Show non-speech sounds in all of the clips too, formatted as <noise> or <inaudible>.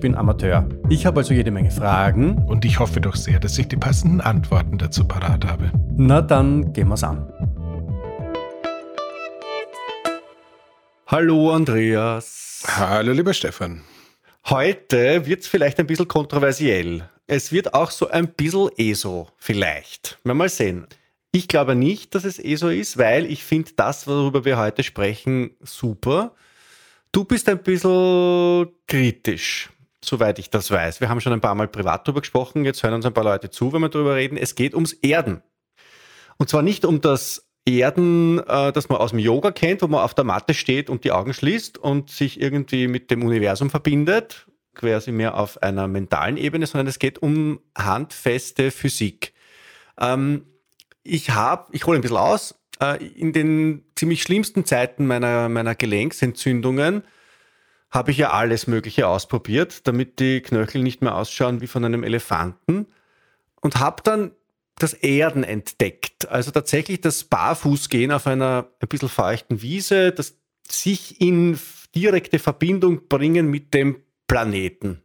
bin Amateur. Ich habe also jede Menge Fragen. Und ich hoffe doch sehr, dass ich die passenden Antworten dazu parat habe. Na dann gehen wir's an. Hallo Andreas. Hallo lieber Stefan. Heute wird es vielleicht ein bisschen kontroversiell. Es wird auch so ein bisschen ESO, vielleicht. Mal, mal sehen. Ich glaube nicht, dass es ESO ist, weil ich finde das, worüber wir heute sprechen, super. Du bist ein bisschen kritisch, soweit ich das weiß. Wir haben schon ein paar Mal privat darüber gesprochen, jetzt hören uns ein paar Leute zu, wenn wir darüber reden. Es geht ums Erden. Und zwar nicht um das Erden, äh, das man aus dem Yoga kennt, wo man auf der Matte steht und die Augen schließt und sich irgendwie mit dem Universum verbindet, quasi mehr auf einer mentalen Ebene, sondern es geht um handfeste Physik. Ähm, ich habe, ich hole ein bisschen aus, äh, in den ziemlich schlimmsten Zeiten meiner, meiner Gelenksentzündungen habe ich ja alles Mögliche ausprobiert, damit die Knöchel nicht mehr ausschauen wie von einem Elefanten und habe dann das Erden entdeckt. Also tatsächlich das Barfußgehen auf einer ein bisschen feuchten Wiese, das sich in direkte Verbindung bringen mit dem Planeten.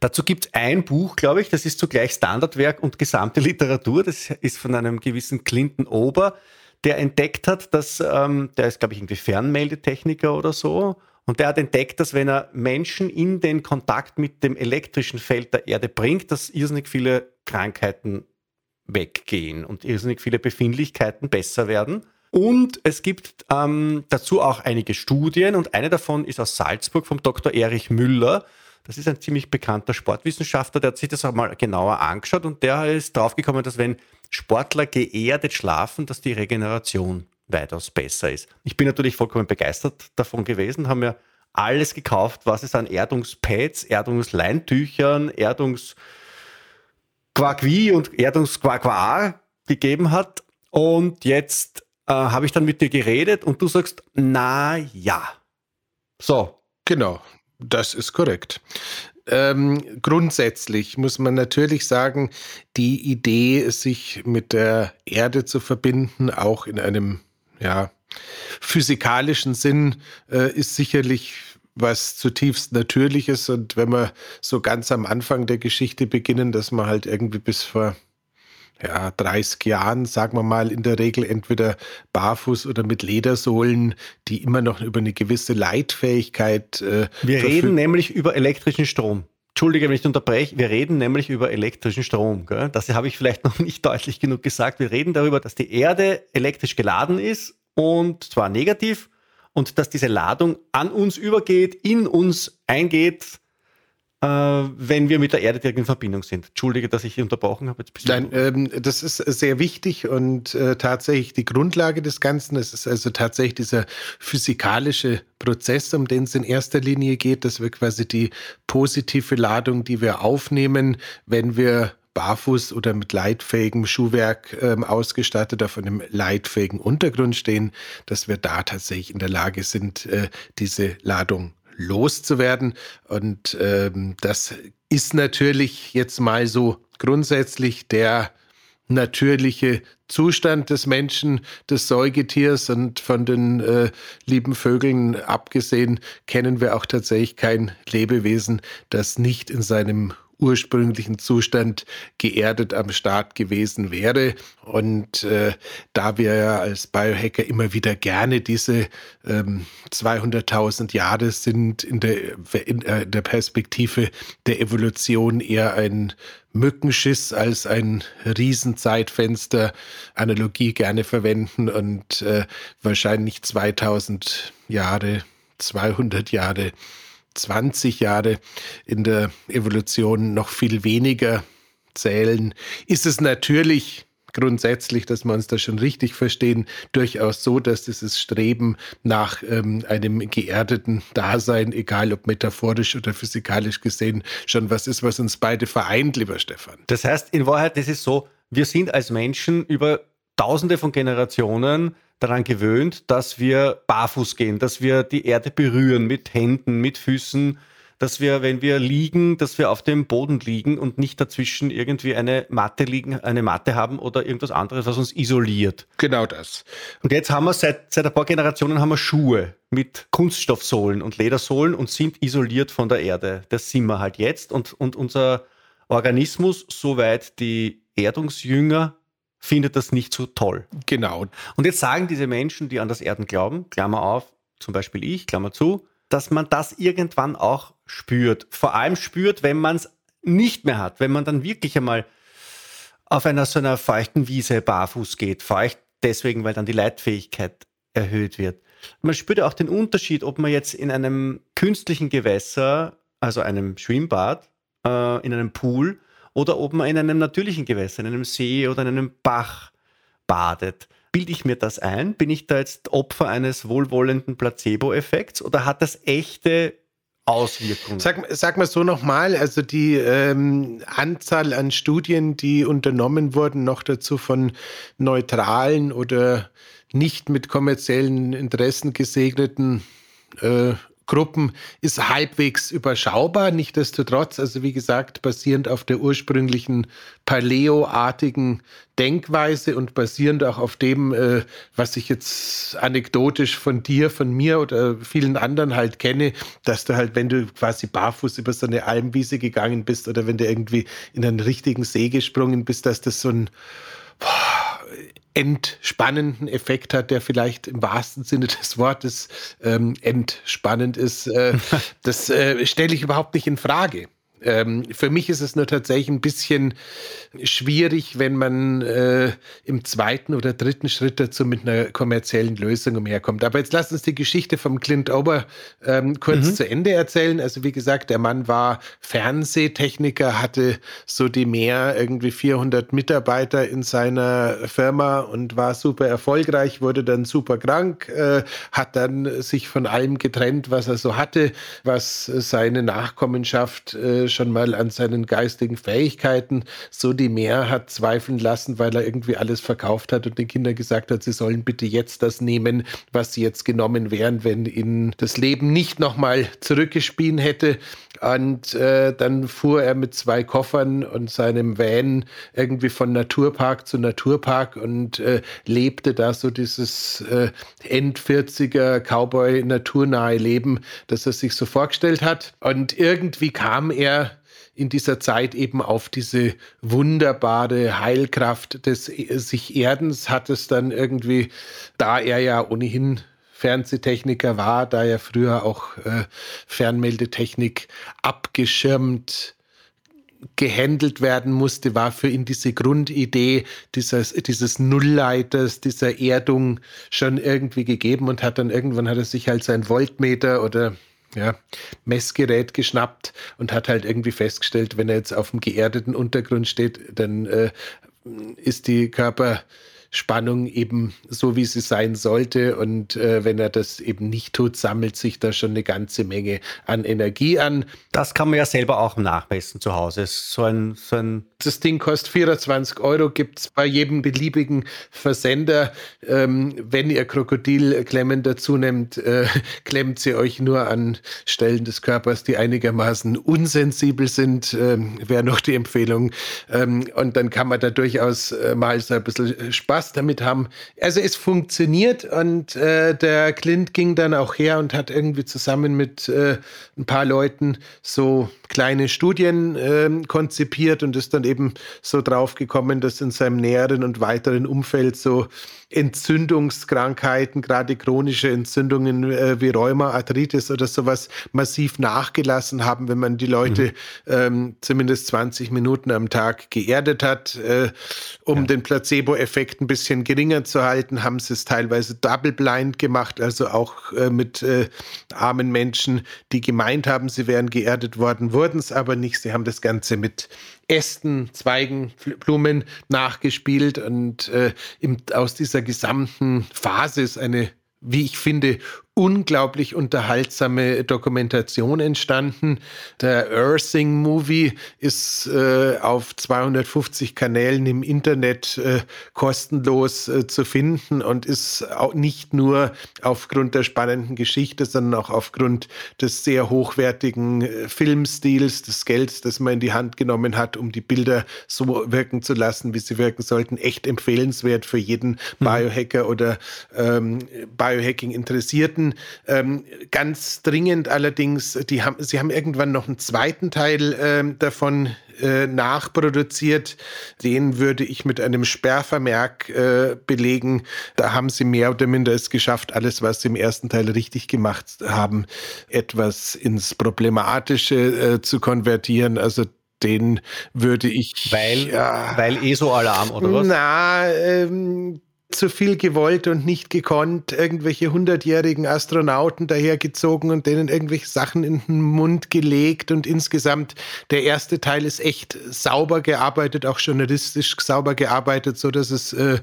Dazu gibt es ein Buch, glaube ich, das ist zugleich Standardwerk und gesamte Literatur. Das ist von einem gewissen Clinton Ober, der entdeckt hat, dass, ähm, der ist, glaube ich, irgendwie Fernmeldetechniker oder so, und der hat entdeckt, dass wenn er Menschen in den Kontakt mit dem elektrischen Feld der Erde bringt, dass irrsinnig viele Krankheiten weggehen und irrsinnig viele Befindlichkeiten besser werden. Und es gibt ähm, dazu auch einige Studien und eine davon ist aus Salzburg vom Dr. Erich Müller. Das ist ein ziemlich bekannter Sportwissenschaftler, der hat sich das auch mal genauer angeschaut und der ist draufgekommen, dass wenn Sportler geerdet schlafen, dass die Regeneration weitaus besser ist. Ich bin natürlich vollkommen begeistert davon gewesen, haben mir alles gekauft, was es an Erdungspads, Erdungsleintüchern, Erdungs und Erdungsquaqua gegeben hat. Und jetzt äh, habe ich dann mit dir geredet und du sagst, na ja. So. Genau. Das ist korrekt. Ähm, grundsätzlich muss man natürlich sagen, die Idee, sich mit der Erde zu verbinden, auch in einem ja, physikalischen Sinn, äh, ist sicherlich was zutiefst Natürliches. Und wenn wir so ganz am Anfang der Geschichte beginnen, dass man halt irgendwie bis vor ja, 30 Jahren, sagen wir mal, in der Regel entweder barfuß oder mit Ledersohlen, die immer noch über eine gewisse Leitfähigkeit. Äh, wir reden nämlich über elektrischen Strom. Entschuldige, wenn ich unterbreche. Wir reden nämlich über elektrischen Strom. Gell? Das habe ich vielleicht <laughs> noch nicht deutlich genug gesagt. Wir reden darüber, dass die Erde elektrisch geladen ist und zwar negativ und dass diese Ladung an uns übergeht, in uns eingeht wenn wir mit der Erde direkt in Verbindung sind. Entschuldige, dass ich hier unterbrochen habe. Nein, ähm, das ist sehr wichtig und äh, tatsächlich die Grundlage des Ganzen. Es ist also tatsächlich dieser physikalische Prozess, um den es in erster Linie geht, dass wir quasi die positive Ladung, die wir aufnehmen, wenn wir barfuß oder mit leitfähigem Schuhwerk ähm, ausgestattet auf einem leitfähigen Untergrund stehen, dass wir da tatsächlich in der Lage sind, äh, diese Ladung loszuwerden. Und ähm, das ist natürlich jetzt mal so grundsätzlich der natürliche Zustand des Menschen, des Säugetiers und von den äh, lieben Vögeln abgesehen, kennen wir auch tatsächlich kein Lebewesen, das nicht in seinem ursprünglichen Zustand geerdet am Start gewesen wäre. Und äh, da wir ja als Biohacker immer wieder gerne diese ähm, 200.000 Jahre sind in der, in äh, der Perspektive der Evolution eher ein Mückenschiss als ein Riesenzeitfenster Analogie gerne verwenden und äh, wahrscheinlich 2000 Jahre 200 Jahre, 20 Jahre in der Evolution noch viel weniger zählen, ist es natürlich grundsätzlich, dass wir uns da schon richtig verstehen, durchaus so, dass dieses Streben nach ähm, einem geerdeten Dasein, egal ob metaphorisch oder physikalisch gesehen, schon was ist, was uns beide vereint, lieber Stefan. Das heißt, in Wahrheit, das ist so, wir sind als Menschen über tausende von Generationen daran gewöhnt, dass wir barfuß gehen, dass wir die Erde berühren mit Händen, mit Füßen, dass wir, wenn wir liegen, dass wir auf dem Boden liegen und nicht dazwischen irgendwie eine Matte liegen, eine Matte haben oder irgendwas anderes, was uns isoliert. Genau das. Und jetzt haben wir seit, seit ein paar Generationen haben wir Schuhe mit Kunststoffsohlen und Ledersohlen und sind isoliert von der Erde. Das sind wir halt jetzt und, und unser Organismus, soweit die Erdungsjünger findet das nicht so toll. Genau. Und jetzt sagen diese Menschen, die an das Erden glauben, Klammer auf, zum Beispiel ich, Klammer zu, dass man das irgendwann auch spürt. Vor allem spürt, wenn man es nicht mehr hat, wenn man dann wirklich einmal auf einer so einer feuchten Wiese barfuß geht. Feucht deswegen, weil dann die Leitfähigkeit erhöht wird. Man spürt auch den Unterschied, ob man jetzt in einem künstlichen Gewässer, also einem Schwimmbad, äh, in einem Pool oder ob man in einem natürlichen Gewässer, in einem See oder in einem Bach badet. Bilde ich mir das ein? Bin ich da jetzt Opfer eines wohlwollenden Placebo-Effekts oder hat das echte Auswirkungen? Sag, sag mal so nochmal, also die ähm, Anzahl an Studien, die unternommen wurden, noch dazu von neutralen oder nicht mit kommerziellen Interessen gesegneten äh, Gruppen ist halbwegs überschaubar. Nichtsdestotrotz, also wie gesagt, basierend auf der ursprünglichen Paleo-artigen Denkweise und basierend auch auf dem, äh, was ich jetzt anekdotisch von dir, von mir oder vielen anderen halt kenne, dass du halt, wenn du quasi barfuß über so eine Almwiese gegangen bist oder wenn du irgendwie in einen richtigen See gesprungen bist, dass das so ein boah, entspannenden Effekt hat, der vielleicht im wahrsten Sinne des Wortes ähm, entspannend ist. Äh, <laughs> das äh, stelle ich überhaupt nicht in Frage. Ähm, für mich ist es nur tatsächlich ein bisschen schwierig, wenn man äh, im zweiten oder dritten Schritt dazu mit einer kommerziellen Lösung umherkommt. Aber jetzt lass uns die Geschichte vom Clint Ober ähm, kurz mhm. zu Ende erzählen. Also wie gesagt, der Mann war Fernsehtechniker, hatte so die mehr irgendwie 400 Mitarbeiter in seiner Firma und war super erfolgreich, wurde dann super krank, äh, hat dann sich von allem getrennt, was er so hatte, was seine Nachkommenschaft äh, schon mal an seinen geistigen Fähigkeiten so die Mehr hat zweifeln lassen, weil er irgendwie alles verkauft hat und den Kindern gesagt hat, sie sollen bitte jetzt das nehmen, was sie jetzt genommen wären, wenn ihnen das Leben nicht nochmal zurückgespielt hätte. Und äh, dann fuhr er mit zwei Koffern und seinem Van irgendwie von Naturpark zu Naturpark und äh, lebte da so dieses äh, End-40er Cowboy-naturnahe Leben, das er sich so vorgestellt hat. Und irgendwie kam er in dieser Zeit eben auf diese wunderbare Heilkraft des äh, sich Erdens hat es dann irgendwie, da er ja ohnehin Fernsehtechniker war, da er früher auch äh, Fernmeldetechnik abgeschirmt gehandelt werden musste, war für ihn diese Grundidee dieses, dieses Nullleiters, dieser Erdung schon irgendwie gegeben und hat dann irgendwann hat er sich halt sein Voltmeter oder ja, Messgerät geschnappt und hat halt irgendwie festgestellt, wenn er jetzt auf dem geerdeten Untergrund steht, dann äh, ist die Körper Spannung eben so, wie sie sein sollte. Und äh, wenn er das eben nicht tut, sammelt sich da schon eine ganze Menge an Energie an. Das kann man ja selber auch nachmessen zu Hause. So ein, so ein das Ding kostet 24 Euro, gibt es bei jedem beliebigen Versender. Ähm, wenn ihr Krokodilklemmen dazu nehmt, äh, <laughs> klemmt sie euch nur an Stellen des Körpers, die einigermaßen unsensibel sind, ähm, wäre noch die Empfehlung. Ähm, und dann kann man da durchaus äh, mal so ein bisschen Spaß Spaß damit haben. Also es funktioniert und äh, der Clint ging dann auch her und hat irgendwie zusammen mit äh, ein paar Leuten so kleine Studien äh, konzipiert und ist dann eben so drauf gekommen, dass in seinem näheren und weiteren Umfeld so Entzündungskrankheiten, gerade chronische Entzündungen äh, wie Rheuma, Arthritis oder sowas massiv nachgelassen haben, wenn man die Leute mhm. ähm, zumindest 20 Minuten am Tag geerdet hat, äh, um ja. den Placebo-Effekt bisschen geringer zu halten, haben sie es teilweise double blind gemacht, also auch äh, mit äh, armen Menschen, die gemeint haben, sie wären geerdet worden, wurden es aber nicht. Sie haben das Ganze mit Ästen, Zweigen, Blumen nachgespielt und äh, im, aus dieser gesamten Phase ist eine wie ich finde, unglaublich unterhaltsame Dokumentation entstanden. Der Earthing Movie ist äh, auf 250 Kanälen im Internet äh, kostenlos äh, zu finden und ist auch nicht nur aufgrund der spannenden Geschichte, sondern auch aufgrund des sehr hochwertigen äh, Filmstils, des Gelds, das man in die Hand genommen hat, um die Bilder so wirken zu lassen, wie sie wirken sollten. Echt empfehlenswert für jeden mhm. Biohacker oder ähm, Ähm, ganz dringend allerdings, die haben, sie haben irgendwann noch einen zweiten Teil äh, davon äh, nachproduziert. Den würde ich mit einem Sperrvermerk äh, belegen. Da haben sie mehr oder minder es geschafft, alles, was sie im ersten Teil richtig gemacht haben, etwas ins Problematische äh, zu konvertieren. Also den würde ich. Weil, ja, weil eh so Alarm, oder was? Na, ähm, zu viel gewollt und nicht gekonnt, irgendwelche hundertjährigen Astronauten dahergezogen und denen irgendwelche Sachen in den Mund gelegt und insgesamt der erste Teil ist echt sauber gearbeitet, auch journalistisch sauber gearbeitet, so dass es äh,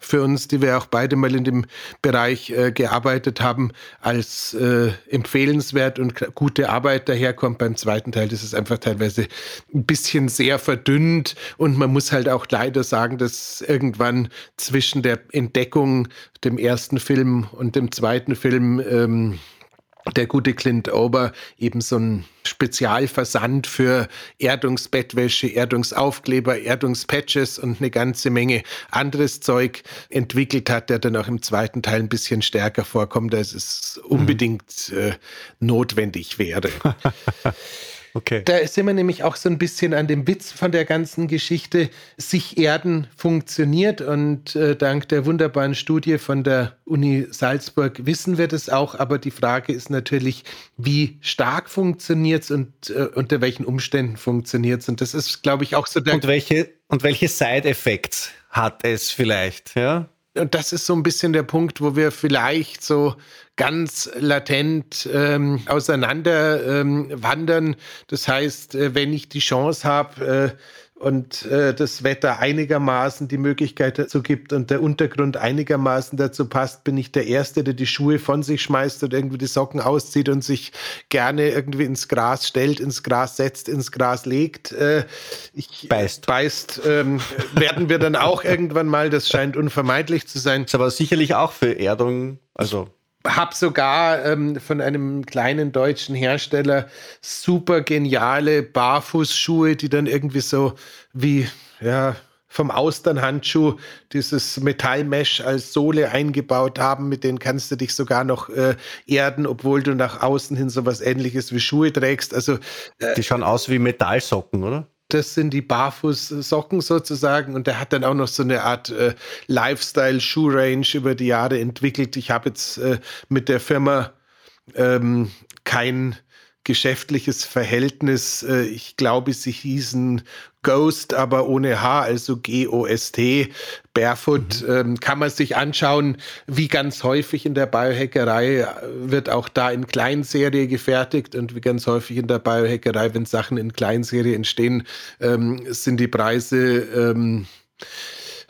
für uns, die wir auch beide mal in dem Bereich äh, gearbeitet haben, als äh, empfehlenswert und gute Arbeit daherkommt. Beim zweiten Teil ist einfach teilweise ein bisschen sehr verdünnt und man muss halt auch leider sagen, dass irgendwann zwischen der Entdeckung, dem ersten Film und dem zweiten Film ähm, der gute Clint Ober eben so ein Spezialversand für Erdungsbettwäsche, Erdungsaufkleber, Erdungspatches und eine ganze Menge anderes Zeug entwickelt hat, der dann auch im zweiten Teil ein bisschen stärker vorkommt, als es unbedingt äh, notwendig wäre. <laughs> Okay. Da sind wir nämlich auch so ein bisschen an dem Witz von der ganzen Geschichte. Sich Erden funktioniert und äh, dank der wunderbaren Studie von der Uni Salzburg wissen wir das auch. Aber die Frage ist natürlich, wie stark funktioniert es und äh, unter welchen Umständen funktioniert es. Und das ist, glaube ich, auch so der. Und welche, und welche Side-Effects hat es vielleicht? Ja? Und das ist so ein bisschen der Punkt, wo wir vielleicht so ganz latent ähm, auseinander ähm, wandern. Das heißt, äh, wenn ich die Chance habe, äh, und äh, das Wetter einigermaßen die Möglichkeit dazu gibt und der Untergrund einigermaßen dazu passt, bin ich der Erste, der die Schuhe von sich schmeißt und irgendwie die Socken auszieht und sich gerne irgendwie ins Gras stellt, ins Gras setzt, ins Gras legt. Äh, ich, beißt. Beißt ähm, werden wir dann auch irgendwann mal, das scheint unvermeidlich zu sein. Ist aber sicherlich auch für Erdung, also habe sogar ähm, von einem kleinen deutschen Hersteller super geniale Barfußschuhe, die dann irgendwie so wie, ja, vom Austernhandschuh dieses Metallmesh als Sohle eingebaut haben, mit denen kannst du dich sogar noch äh, erden, obwohl du nach außen hin sowas ähnliches wie Schuhe trägst. Also äh, die schauen aus wie Metallsocken, oder? Das sind die Barfußsocken sozusagen. Und der hat dann auch noch so eine Art äh, Lifestyle-Shoe-Range über die Jahre entwickelt. Ich habe jetzt äh, mit der Firma ähm, kein geschäftliches Verhältnis. Äh, ich glaube, sie hießen Ghost, aber ohne H, also G-O-S-T, Barefoot. Mhm. Ähm, kann man sich anschauen, wie ganz häufig in der Biohackerei äh, wird auch da in Kleinserie gefertigt und wie ganz häufig in der Biohackerei, wenn Sachen in Kleinserie entstehen, ähm, sind die Preise ähm,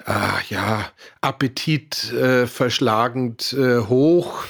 ah, ja, Appetit äh, verschlagend äh, hoch.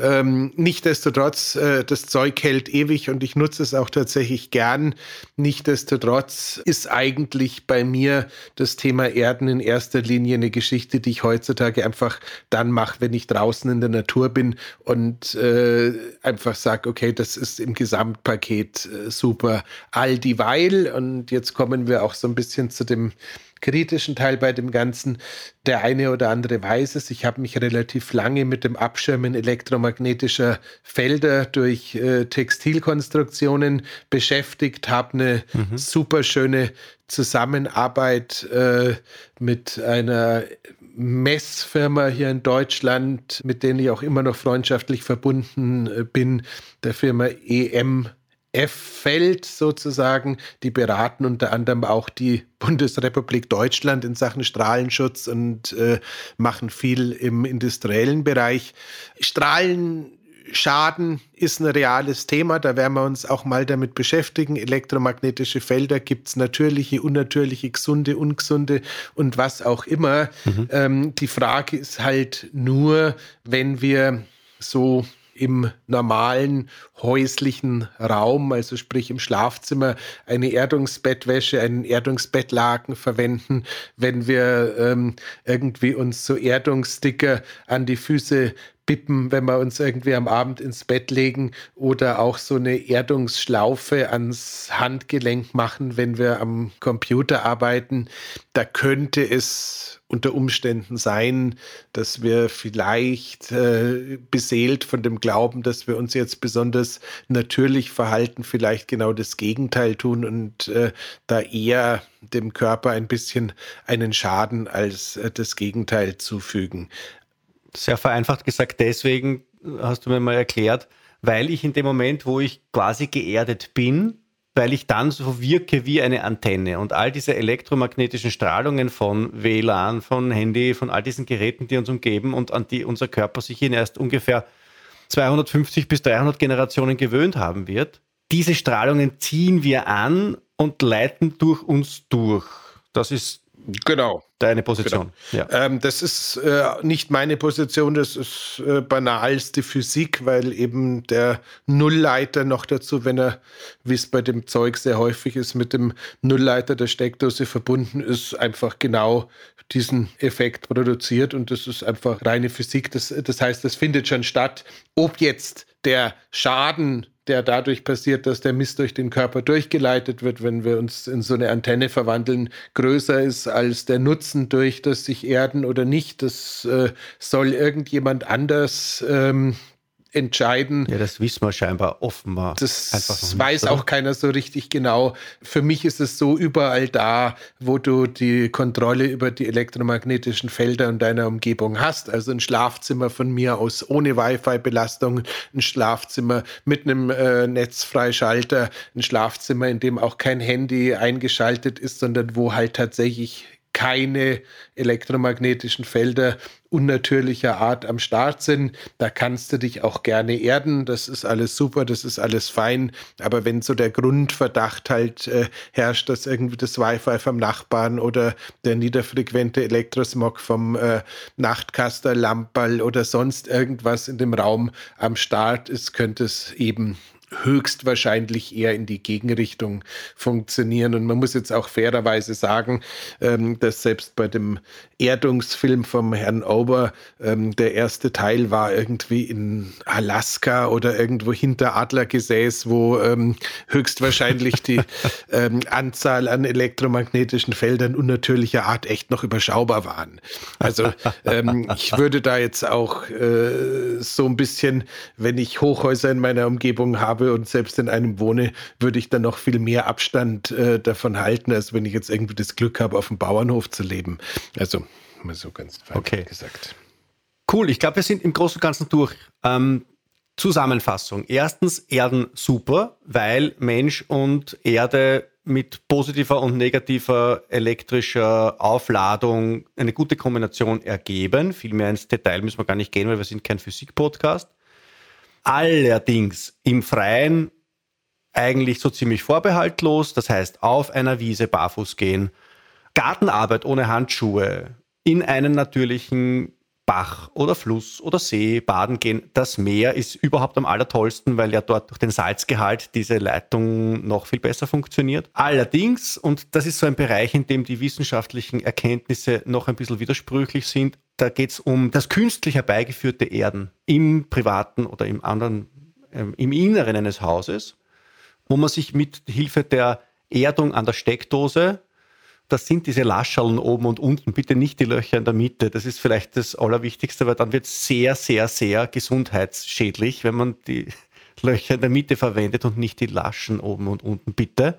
Ähm, Nichtsdestotrotz, äh, das Zeug hält ewig und ich nutze es auch tatsächlich gern. Nichtsdestotrotz ist eigentlich bei mir das Thema Erden in erster Linie eine Geschichte, die ich heutzutage einfach dann mache, wenn ich draußen in der Natur bin und äh, einfach sage, okay, das ist im Gesamtpaket äh, super. All dieweil, und jetzt kommen wir auch so ein bisschen zu dem kritischen Teil bei dem Ganzen. Der eine oder andere weiß es. Ich habe mich relativ lange mit dem Abschirmen elektromagnetischer Felder durch äh, Textilkonstruktionen beschäftigt, habe eine mhm. super schöne Zusammenarbeit äh, mit einer Messfirma hier in Deutschland, mit denen ich auch immer noch freundschaftlich verbunden äh, bin, der Firma EM F-Feld sozusagen. Die beraten unter anderem auch die Bundesrepublik Deutschland in Sachen Strahlenschutz und äh, machen viel im industriellen Bereich. Strahlenschaden ist ein reales Thema, da werden wir uns auch mal damit beschäftigen. Elektromagnetische Felder gibt es natürliche, unnatürliche, gesunde, ungesunde und was auch immer. Mhm. Ähm, die Frage ist halt nur, wenn wir so im normalen häuslichen Raum, also sprich im Schlafzimmer, eine Erdungsbettwäsche, einen Erdungsbettlaken verwenden, wenn wir ähm, irgendwie uns so Erdungssticker an die Füße bippen, wenn wir uns irgendwie am Abend ins Bett legen oder auch so eine Erdungsschlaufe ans Handgelenk machen, wenn wir am Computer arbeiten. Da könnte es unter Umständen sein, dass wir vielleicht äh, beseelt von dem Glauben, dass wir uns jetzt besonders natürlich verhalten, vielleicht genau das Gegenteil tun und äh, da eher dem Körper ein bisschen einen Schaden als äh, das Gegenteil zufügen sehr vereinfacht gesagt, deswegen hast du mir mal erklärt, weil ich in dem Moment, wo ich quasi geerdet bin, weil ich dann so wirke wie eine Antenne und all diese elektromagnetischen Strahlungen von WLAN, von Handy, von all diesen Geräten, die uns umgeben und an die unser Körper sich in erst ungefähr 250 bis 300 Generationen gewöhnt haben wird, diese Strahlungen ziehen wir an und leiten durch uns durch. Das ist Genau. Deine Position. Genau. Ja. Ähm, das ist äh, nicht meine Position, das ist äh, banalste Physik, weil eben der Nullleiter noch dazu, wenn er, wie es bei dem Zeug sehr häufig ist, mit dem Nullleiter der Steckdose verbunden ist, einfach genau diesen Effekt produziert und das ist einfach reine Physik. Das, das heißt, das findet schon statt. Ob jetzt der Schaden der dadurch passiert, dass der Mist durch den Körper durchgeleitet wird, wenn wir uns in so eine Antenne verwandeln, größer ist als der Nutzen durch das sich erden oder nicht. Das äh, soll irgendjemand anders ähm, entscheiden. Ja, das wissen wir scheinbar offenbar. Das nicht, weiß oder? auch keiner so richtig genau. Für mich ist es so überall da, wo du die Kontrolle über die elektromagnetischen Felder in deiner Umgebung hast. Also ein Schlafzimmer von mir aus ohne Wi-Fi-Belastung, ein Schlafzimmer mit einem äh, Netzfreischalter, ein Schlafzimmer, in dem auch kein Handy eingeschaltet ist, sondern wo halt tatsächlich keine elektromagnetischen Felder unnatürlicher Art am Start sind. Da kannst du dich auch gerne erden. Das ist alles super, das ist alles fein. Aber wenn so der Grundverdacht halt äh, herrscht, dass irgendwie das Wi-Fi vom Nachbarn oder der niederfrequente Elektrosmog vom äh, Nachtkaster, Lamperl oder sonst irgendwas in dem Raum am Start ist, könnte es eben höchstwahrscheinlich eher in die Gegenrichtung funktionieren. Und man muss jetzt auch fairerweise sagen, ähm, dass selbst bei dem Erdungsfilm vom Herrn Ober, ähm, der erste Teil war irgendwie in Alaska oder irgendwo hinter Adlergesäß, wo ähm, höchstwahrscheinlich die <laughs> ähm, Anzahl an elektromagnetischen Feldern unnatürlicher Art echt noch überschaubar waren. Also ähm, ich würde da jetzt auch äh, so ein bisschen, wenn ich Hochhäuser in meiner Umgebung habe, habe und selbst in einem wohne, würde ich dann noch viel mehr Abstand äh, davon halten, als wenn ich jetzt irgendwie das Glück habe, auf dem Bauernhof zu leben. Also, mal so ganz okay. gesagt. Cool, ich glaube, wir sind im Großen und Ganzen durch. Ähm, Zusammenfassung. Erstens, Erden super, weil Mensch und Erde mit positiver und negativer elektrischer Aufladung eine gute Kombination ergeben. Viel mehr ins Detail müssen wir gar nicht gehen, weil wir sind kein Physik-Podcast allerdings im Freien eigentlich so ziemlich vorbehaltlos. Das heißt, auf einer Wiese barfuß gehen, Gartenarbeit ohne Handschuhe, in einen natürlichen Bach oder Fluss oder See baden gehen. Das Meer ist überhaupt am allertollsten, weil ja dort durch den Salzgehalt diese Leitung noch viel besser funktioniert. Allerdings, und das ist so ein Bereich, in dem die wissenschaftlichen Erkenntnisse noch ein bisschen widersprüchlich sind, da geht es um das künstlich herbeigeführte Erden im privaten oder im anderen, ähm, im Inneren eines Hauses, wo man sich mit Hilfe der Erdung an der Steckdose das sind diese Laschallen oben und unten, bitte nicht die Löcher in der Mitte. Das ist vielleicht das Allerwichtigste, weil dann wird es sehr, sehr, sehr gesundheitsschädlich, wenn man die <laughs> Löcher in der Mitte verwendet und nicht die Laschen oben und unten, bitte.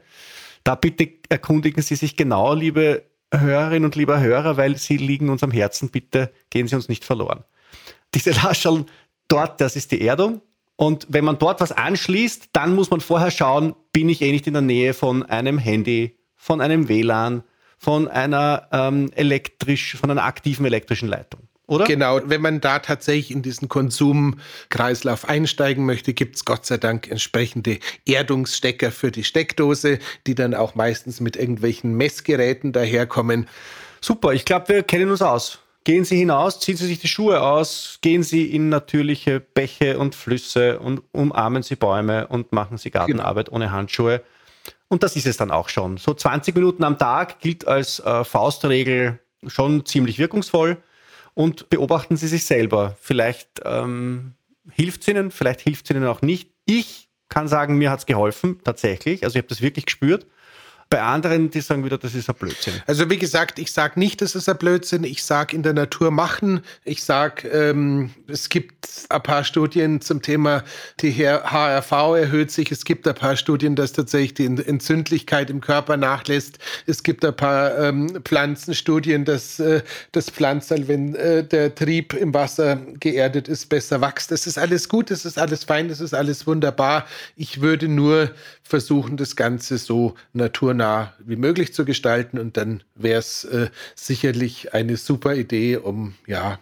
Da bitte erkundigen Sie sich genau, liebe Hörerinnen und lieber Hörer, weil Sie liegen uns am Herzen. Bitte gehen Sie uns nicht verloren. Diese Laschallen dort, das ist die Erdung Und wenn man dort was anschließt, dann muss man vorher schauen, bin ich eh nicht in der Nähe von einem Handy, von einem WLAN, von einer ähm, elektrisch, von einer aktiven elektrischen Leitung. Oder? Genau, wenn man da tatsächlich in diesen Konsumkreislauf einsteigen möchte, gibt es Gott sei Dank entsprechende Erdungsstecker für die Steckdose, die dann auch meistens mit irgendwelchen Messgeräten daherkommen. Super, ich glaube, wir kennen uns aus. Gehen Sie hinaus, ziehen Sie sich die Schuhe aus, gehen Sie in natürliche Bäche und Flüsse und umarmen Sie Bäume und machen Sie Gartenarbeit genau. ohne Handschuhe. Und das ist es dann auch schon. So 20 Minuten am Tag gilt als äh, Faustregel schon ziemlich wirkungsvoll. Und beobachten Sie sich selber. Vielleicht ähm, hilft es Ihnen, vielleicht hilft es Ihnen auch nicht. Ich kann sagen, mir hat es geholfen, tatsächlich. Also ich habe das wirklich gespürt. Bei anderen, die sagen wieder, das ist ein Blödsinn. Also wie gesagt, ich sage nicht, das ist ein Blödsinn. Ich sage in der Natur machen. Ich sage, ähm, es gibt ein paar Studien zum Thema, die HRV erhöht sich. Es gibt ein paar Studien, dass tatsächlich die Entzündlichkeit im Körper nachlässt. Es gibt ein paar ähm, Pflanzenstudien, dass äh, das Pflanzerl, wenn äh, der Trieb im Wasser geerdet ist, besser wächst. Das ist alles gut, das ist alles fein, das ist alles wunderbar. Ich würde nur versuchen, das Ganze so naturnah wie möglich zu gestalten und dann wäre es äh, sicherlich eine super Idee, um ja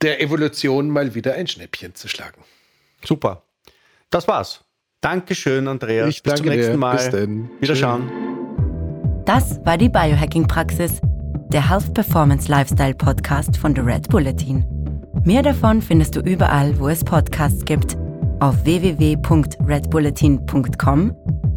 der Evolution mal wieder ein Schnäppchen zu schlagen. Super. Das war's. Dankeschön, Andreas. Ich danke Bis zum nächsten dir. Mal. Bis dann. Wiederschauen. Das war die Biohacking-Praxis, der Health Performance Lifestyle Podcast von The Red Bulletin. Mehr davon findest du überall, wo es Podcasts gibt auf www.redbulletin.com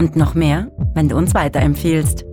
Und noch mehr, wenn du uns weiterempfiehlst.